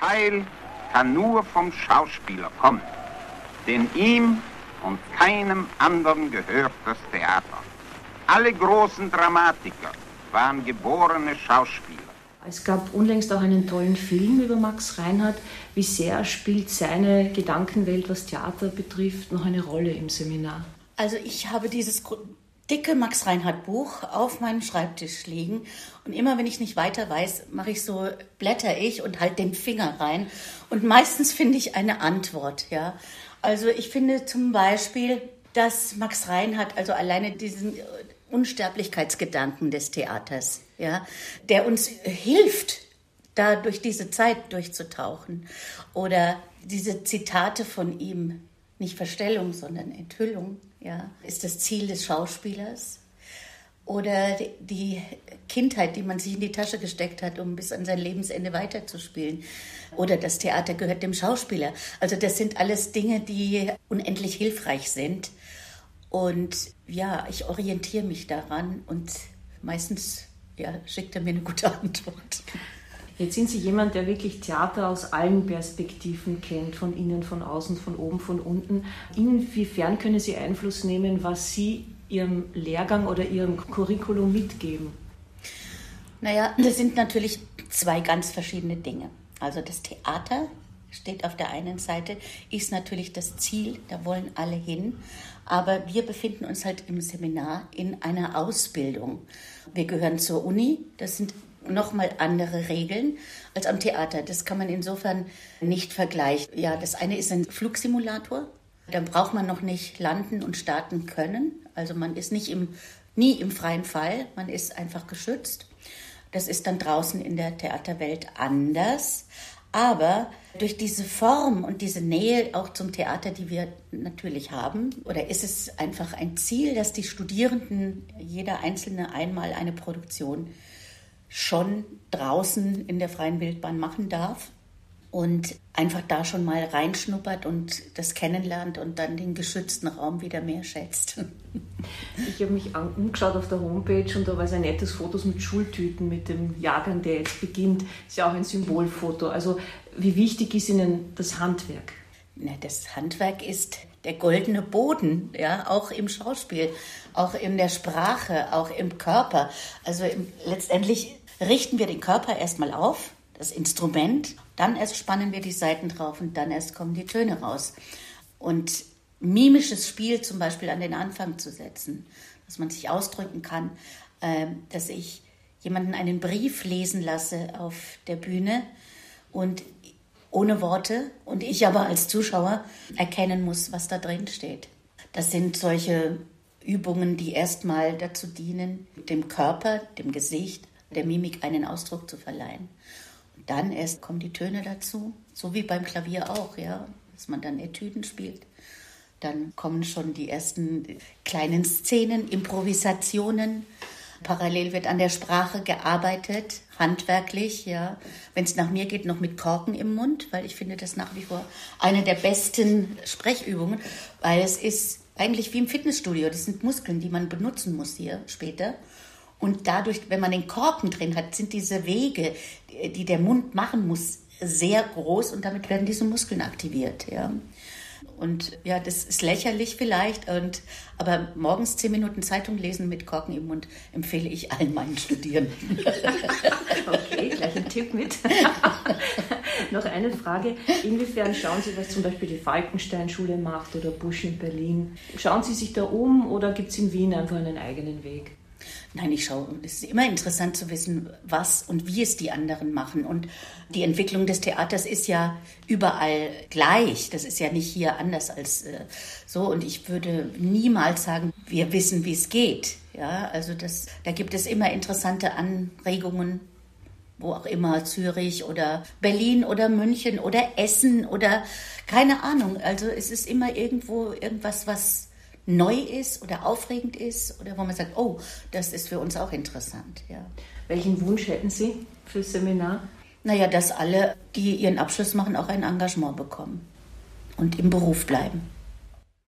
Heil kann nur vom Schauspieler kommen, denn ihm und keinem anderen gehört das Theater. Alle großen Dramatiker waren geborene Schauspieler. Es gab unlängst auch einen tollen Film über Max Reinhardt. Wie sehr spielt seine Gedankenwelt, was Theater betrifft, noch eine Rolle im Seminar? Also ich habe dieses dicke Max Reinhardt Buch auf meinem Schreibtisch liegen und immer wenn ich nicht weiter weiß, mache ich so blätter ich und halt den Finger rein und meistens finde ich eine Antwort, ja. Also ich finde zum Beispiel, dass Max Reinhardt also alleine diesen Unsterblichkeitsgedanken des Theaters, ja, der uns hilft, da durch diese Zeit durchzutauchen. Oder diese Zitate von ihm, nicht Verstellung, sondern Enthüllung, ja, ist das Ziel des Schauspielers. Oder die Kindheit, die man sich in die Tasche gesteckt hat, um bis an sein Lebensende weiterzuspielen. Oder das Theater gehört dem Schauspieler. Also das sind alles Dinge, die unendlich hilfreich sind und ja, ich orientiere mich daran und meistens ja, schickt er mir eine gute Antwort. Jetzt sind Sie jemand, der wirklich Theater aus allen Perspektiven kennt, von innen, von außen, von oben, von unten. Inwiefern können Sie Einfluss nehmen, was Sie Ihrem Lehrgang oder Ihrem Curriculum mitgeben? Naja, das sind natürlich zwei ganz verschiedene Dinge. Also das Theater steht auf der einen Seite, ist natürlich das Ziel, da wollen alle hin. Aber wir befinden uns halt im Seminar in einer Ausbildung. Wir gehören zur Uni, das sind nochmal andere Regeln als am Theater. Das kann man insofern nicht vergleichen. Ja, das eine ist ein Flugsimulator. Da braucht man noch nicht landen und starten können. Also man ist nicht im, nie im freien Fall, man ist einfach geschützt. Das ist dann draußen in der Theaterwelt anders. Aber durch diese Form und diese Nähe auch zum Theater, die wir natürlich haben, oder ist es einfach ein Ziel, dass die Studierenden, jeder Einzelne einmal eine Produktion schon draußen in der freien Wildbahn machen darf? und einfach da schon mal reinschnuppert und das kennenlernt und dann den geschützten Raum wieder mehr schätzt. Ich habe mich umgeschaut auf der Homepage und da war ein nettes Fotos mit Schultüten mit dem Jahrgang, der jetzt beginnt. Ist ja auch ein Symbolfoto. Also wie wichtig ist Ihnen das Handwerk? das Handwerk ist der goldene Boden, ja, auch im Schauspiel, auch in der Sprache, auch im Körper. Also im, letztendlich richten wir den Körper erstmal auf, das Instrument, dann erst spannen wir die Saiten drauf und dann erst kommen die Töne raus. Und mimisches Spiel zum Beispiel an den Anfang zu setzen, dass man sich ausdrücken kann, äh, dass ich jemanden einen Brief lesen lasse auf der Bühne und ohne Worte und ich aber als Zuschauer erkennen muss, was da drin steht. Das sind solche Übungen, die erstmal dazu dienen, dem Körper, dem Gesicht, der Mimik einen Ausdruck zu verleihen. Und dann erst kommen die Töne dazu, so wie beim Klavier auch, ja, dass man dann Etüden spielt. Dann kommen schon die ersten kleinen Szenen, Improvisationen. Parallel wird an der Sprache gearbeitet, handwerklich, ja. Wenn es nach mir geht, noch mit Korken im Mund, weil ich finde das nach wie vor eine der besten Sprechübungen, weil es ist eigentlich wie im Fitnessstudio. Das sind Muskeln, die man benutzen muss hier später. Und dadurch, wenn man den Korken drin hat, sind diese Wege, die der Mund machen muss, sehr groß und damit werden diese Muskeln aktiviert. Ja. Und ja, das ist lächerlich vielleicht, und, aber morgens zehn Minuten Zeitung lesen mit Korken im Mund empfehle ich allen meinen Studierenden. okay, gleich ein Tipp mit. Noch eine Frage. Inwiefern schauen Sie, was zum Beispiel die Falkenstein-Schule macht oder Busch in Berlin? Schauen Sie sich da um oder gibt es in Wien einfach einen eigenen Weg? Nein, ich schaue. Es ist immer interessant zu wissen, was und wie es die anderen machen. Und die Entwicklung des Theaters ist ja überall gleich. Das ist ja nicht hier anders als äh, so. Und ich würde niemals sagen, wir wissen, wie es geht. Ja, also das, da gibt es immer interessante Anregungen, wo auch immer, Zürich oder Berlin oder München oder Essen oder keine Ahnung. Also es ist immer irgendwo irgendwas, was neu ist oder aufregend ist oder wo man sagt, oh, das ist für uns auch interessant. Ja. Welchen Wunsch hätten Sie fürs Seminar? Naja, dass alle, die ihren Abschluss machen, auch ein Engagement bekommen und im Beruf bleiben.